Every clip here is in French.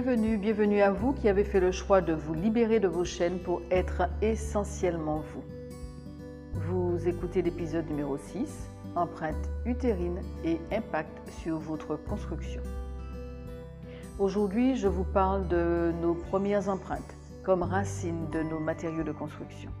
Bienvenue, bienvenue à vous qui avez fait le choix de vous libérer de vos chaînes pour être essentiellement vous. Vous écoutez l'épisode numéro 6, empreinte utérine et impact sur votre construction. Aujourd'hui, je vous parle de nos premières empreintes comme racines de nos matériaux de construction.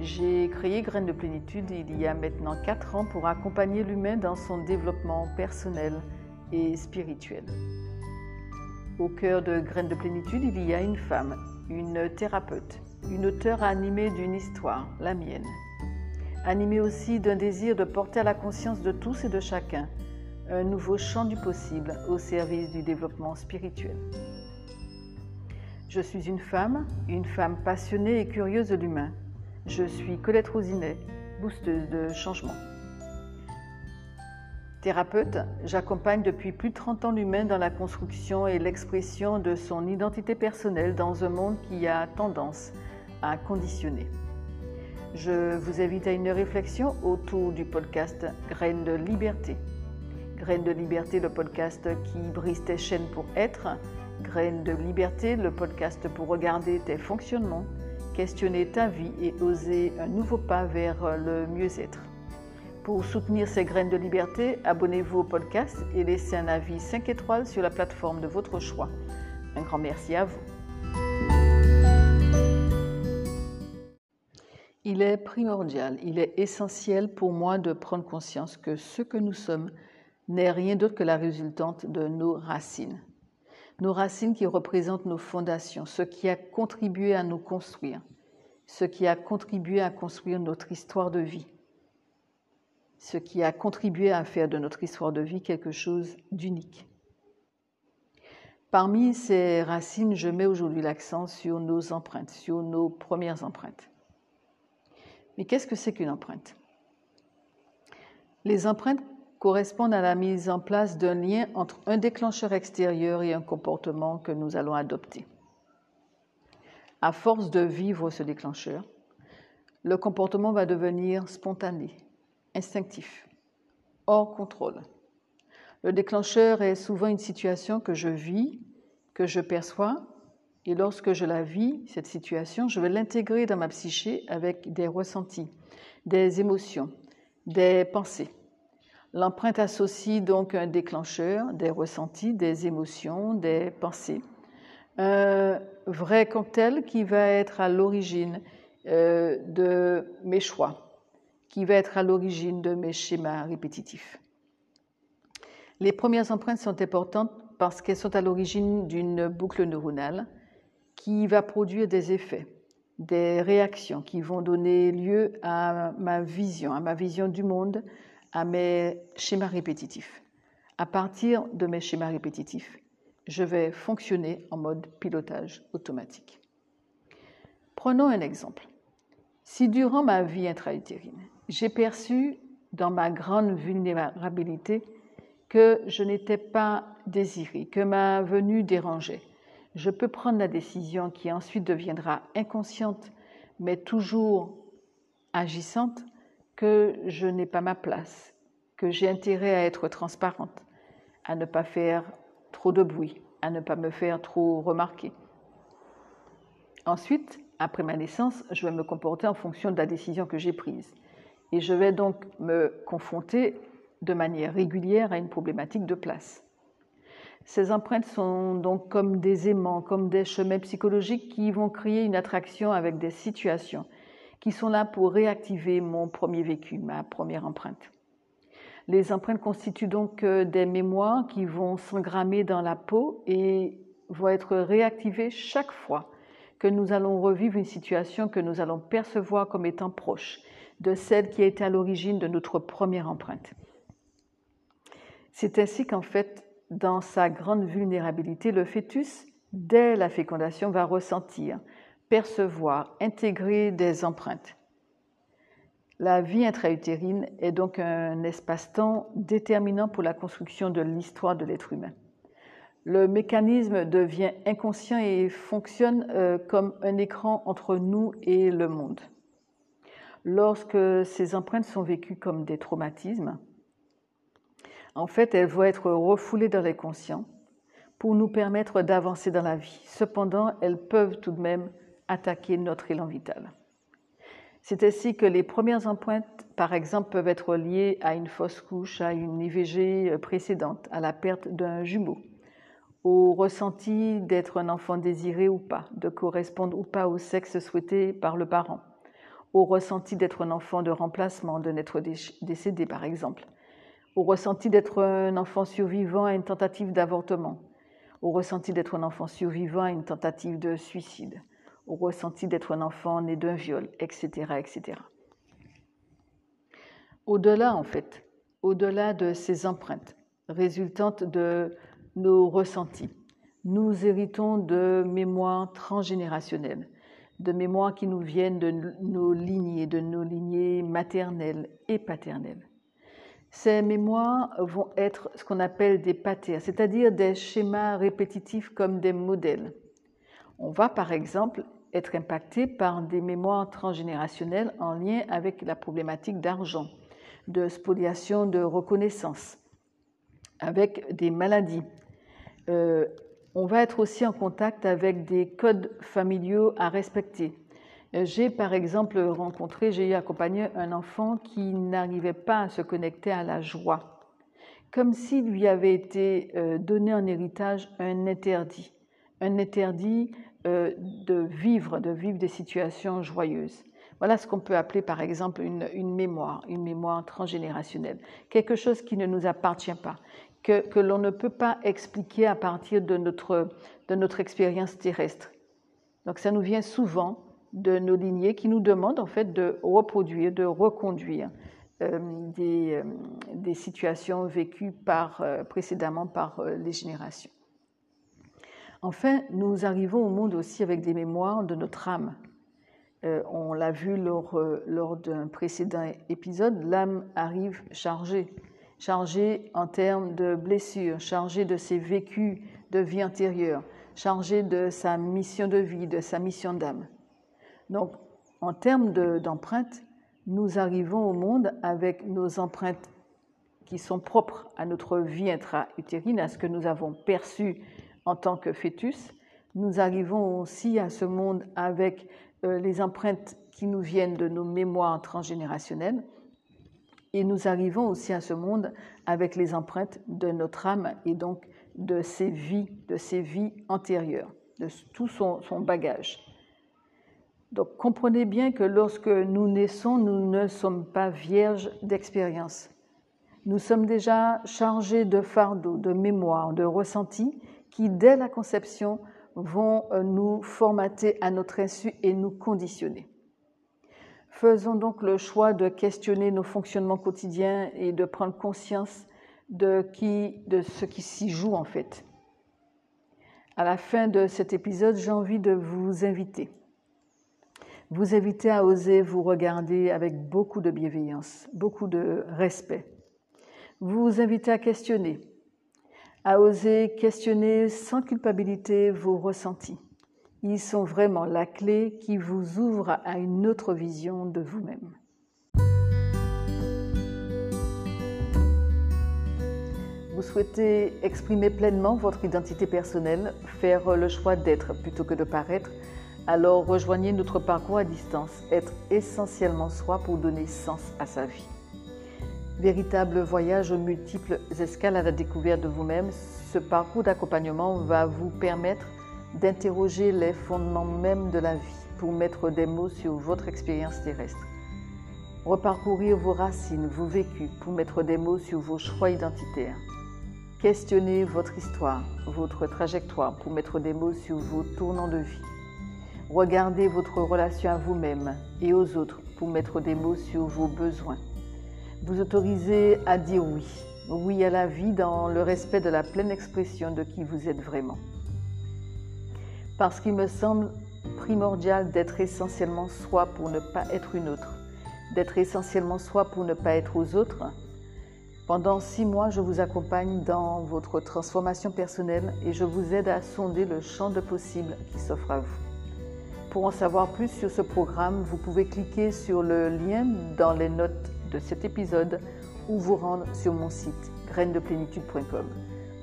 J'ai créé Graines de plénitude il y a maintenant 4 ans pour accompagner l'humain dans son développement personnel et spirituel. Au cœur de Graines de plénitude, il y a une femme, une thérapeute, une auteure animée d'une histoire, la mienne. Animée aussi d'un désir de porter à la conscience de tous et de chacun un nouveau champ du possible au service du développement spirituel. Je suis une femme, une femme passionnée et curieuse de l'humain. Je suis Colette Rosinet, boosteuse de changement. Thérapeute, j'accompagne depuis plus de 30 ans l'humain dans la construction et l'expression de son identité personnelle dans un monde qui a tendance à conditionner. Je vous invite à une réflexion autour du podcast Graines de liberté. Graines de liberté, le podcast qui brise tes chaînes pour être. Graines de liberté, le podcast pour regarder tes fonctionnements, questionner ta vie et oser un nouveau pas vers le mieux-être. Pour soutenir ces graines de liberté, abonnez-vous au podcast et laissez un avis 5 étoiles sur la plateforme de votre choix. Un grand merci à vous. Il est primordial, il est essentiel pour moi de prendre conscience que ce que nous sommes n'est rien d'autre que la résultante de nos racines. Nos racines qui représentent nos fondations, ce qui a contribué à nous construire, ce qui a contribué à construire notre histoire de vie ce qui a contribué à faire de notre histoire de vie quelque chose d'unique. Parmi ces racines, je mets aujourd'hui l'accent sur nos empreintes, sur nos premières empreintes. Mais qu'est-ce que c'est qu'une empreinte? Les empreintes correspondent à la mise en place d'un lien entre un déclencheur extérieur et un comportement que nous allons adopter. À force de vivre ce déclencheur, le comportement va devenir spontané, instinctif, hors contrôle. Le déclencheur est souvent une situation que je vis, que je perçois, et lorsque je la vis, cette situation, je vais l'intégrer dans ma psyché avec des ressentis, des émotions, des pensées. L'empreinte associe donc un déclencheur, des ressentis, des émotions, des pensées. Un vrai cocktail qui va être à l'origine euh, de mes choix, qui va être à l'origine de mes schémas répétitifs. Les premières empreintes sont importantes parce qu'elles sont à l'origine d'une boucle neuronale qui va produire des effets, des réactions qui vont donner lieu à ma vision, à ma vision du monde, à mes schémas répétitifs. À partir de mes schémas répétitifs, je vais fonctionner en mode pilotage automatique. Prenons un exemple. Si durant ma vie intra-utérine, j'ai perçu dans ma grande vulnérabilité que je n'étais pas désirée, que ma venue dérangeait. Je peux prendre la décision qui ensuite deviendra inconsciente, mais toujours agissante, que je n'ai pas ma place, que j'ai intérêt à être transparente, à ne pas faire trop de bruit, à ne pas me faire trop remarquer. Ensuite, après ma naissance, je vais me comporter en fonction de la décision que j'ai prise. Et je vais donc me confronter de manière régulière à une problématique de place. Ces empreintes sont donc comme des aimants, comme des chemins psychologiques qui vont créer une attraction avec des situations qui sont là pour réactiver mon premier vécu, ma première empreinte. Les empreintes constituent donc euh, des mémoires qui vont s'engrammer dans la peau et vont être réactivées chaque fois que nous allons revivre une situation que nous allons percevoir comme étant proche de celle qui a été à l'origine de notre première empreinte. C'est ainsi qu'en fait, dans sa grande vulnérabilité, le fœtus, dès la fécondation, va ressentir, percevoir, intégrer des empreintes. La vie intra-utérine est donc un espace-temps déterminant pour la construction de l'histoire de l'être humain. Le mécanisme devient inconscient et fonctionne euh, comme un écran entre nous et le monde. Lorsque ces empreintes sont vécues comme des traumatismes, en fait, elles vont être refoulées dans les conscients pour nous permettre d'avancer dans la vie. Cependant, elles peuvent tout de même attaquer notre élan vital. C'est ainsi que les premières empreintes, par exemple, peuvent être liées à une fausse couche, à une IVG précédente, à la perte d'un jumeau, au ressenti d'être un enfant désiré ou pas, de correspondre ou pas au sexe souhaité par le parent, au ressenti d'être un enfant de remplacement, de n'être décédé par exemple, au ressenti d'être un enfant survivant à une tentative d'avortement, au ressenti d'être un enfant survivant à une tentative de suicide, au ressenti d'être un enfant né d'un viol, etc., etc. Au-delà, en fait, au-delà de ces empreintes résultantes de nos ressentis. Nous héritons de mémoires transgénérationnelles, de mémoires qui nous viennent de nos lignées, de nos lignées maternelles et paternelles. Ces mémoires vont être ce qu'on appelle des patères, c'est-à-dire des schémas répétitifs comme des modèles. On va par exemple être impacté par des mémoires transgénérationnelles en lien avec la problématique d'argent, de spoliation de reconnaissance, avec des maladies, euh, on va être aussi en contact avec des codes familiaux à respecter. Euh, j'ai par exemple rencontré, j'ai eu accompagné un enfant qui n'arrivait pas à se connecter à la joie, comme s'il lui avait été euh, donné en héritage un interdit, un interdit de vivre, de vivre des situations joyeuses. Voilà ce qu'on peut appeler par exemple une, mémoire, une mémoire transgénérationnelle, quelque chose qui ne nous appartient pas, que, l'on ne peut pas expliquer à partir de notre, expérience terrestre. Donc ça nous vient souvent de nos lignées qui nous demandent en fait de reproduire, de reconduire euh, des, euh, des, situations vécues par, euh, précédemment par les générations. Enfin, nous arrivons au monde aussi avec des mémoires de notre âme. On l'a vu lors, lors d'un précédent épisode, l'âme arrive chargée chargé en termes de blessures, chargé de ses vécus de vie antérieure, chargé de sa mission de vie, de sa mission d'âme. Donc, en termes d'empreintes, nous arrivons au monde avec nos empreintes qui sont propres à notre vie intra-utérine, à ce que nous avons perçu en tant que fœtus. Nous arrivons aussi à ce monde avec euh, les empreintes qui nous viennent de nos mémoires transgénérationnelles et nous arrivons aussi à ce monde avec les empreintes de notre âme et donc de ses vies, de ses vies antérieures, de tout son, son bagage. Donc comprenez bien que lorsque nous naissons, nous ne sommes pas vierges d'expérience. Nous sommes déjà chargés de fardeaux, de mémoires, de ressentis qui, dès la conception, vont euh, nous formater à notre insu et nous conditionner. Faisons donc le choix de questionner nos fonctionnements quotidiens et de prendre conscience de, qui, de ce qui s'y joue en fait. À la fin de cet épisode, j'ai envie de vous inviter. Vous inviter à oser vous regarder avec beaucoup de bienveillance, beaucoup de respect. Vous inviter à questionner, à oser questionner sans culpabilité vos ressentis ils sont vraiment la clé qui vous ouvre à une autre vision de vous-même. Vous souhaitez exprimer pleinement votre identité personnelle, faire le choix d'être plutôt que de paraître, alors rejoignez notre parcours à distance, être essentiellement soi pour donner sens à sa vie. Véritable voyage aux multiples escales à la découverte de vous-même, ce parcours d'accompagnement va vous permettre d'interroger les fondements même de la vie pour mettre des mots sur votre expérience terrestre. Reparcourir vos racines, vos vécus pour mettre des mots sur vos choix identitaires. Questionner votre histoire, votre trajectoire pour mettre des mots sur vos tournants de vie. Regardez votre relation à vous-même et aux autres pour mettre des mots sur vos besoins. Vous autorisez à dire oui, oui à la vie dans le respect de la pleine expression de qui vous êtes vraiment parce qu'il me semble primordial d'être essentiellement soi pour ne pas être une autre, d'être essentiellement soi pour ne pas être aux autres. Pendant six mois, je vous accompagne dans votre transformation personnelle et je vous aide à sonder le champ de possibles qui s'offre à vous. Pour en savoir plus sur ce programme, vous pouvez cliquer sur le lien dans les notes de cet épisode ou vous rendre sur mon site grainesdeplénitude.com.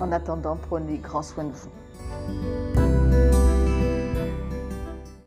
En attendant, prenez grand soin de vous.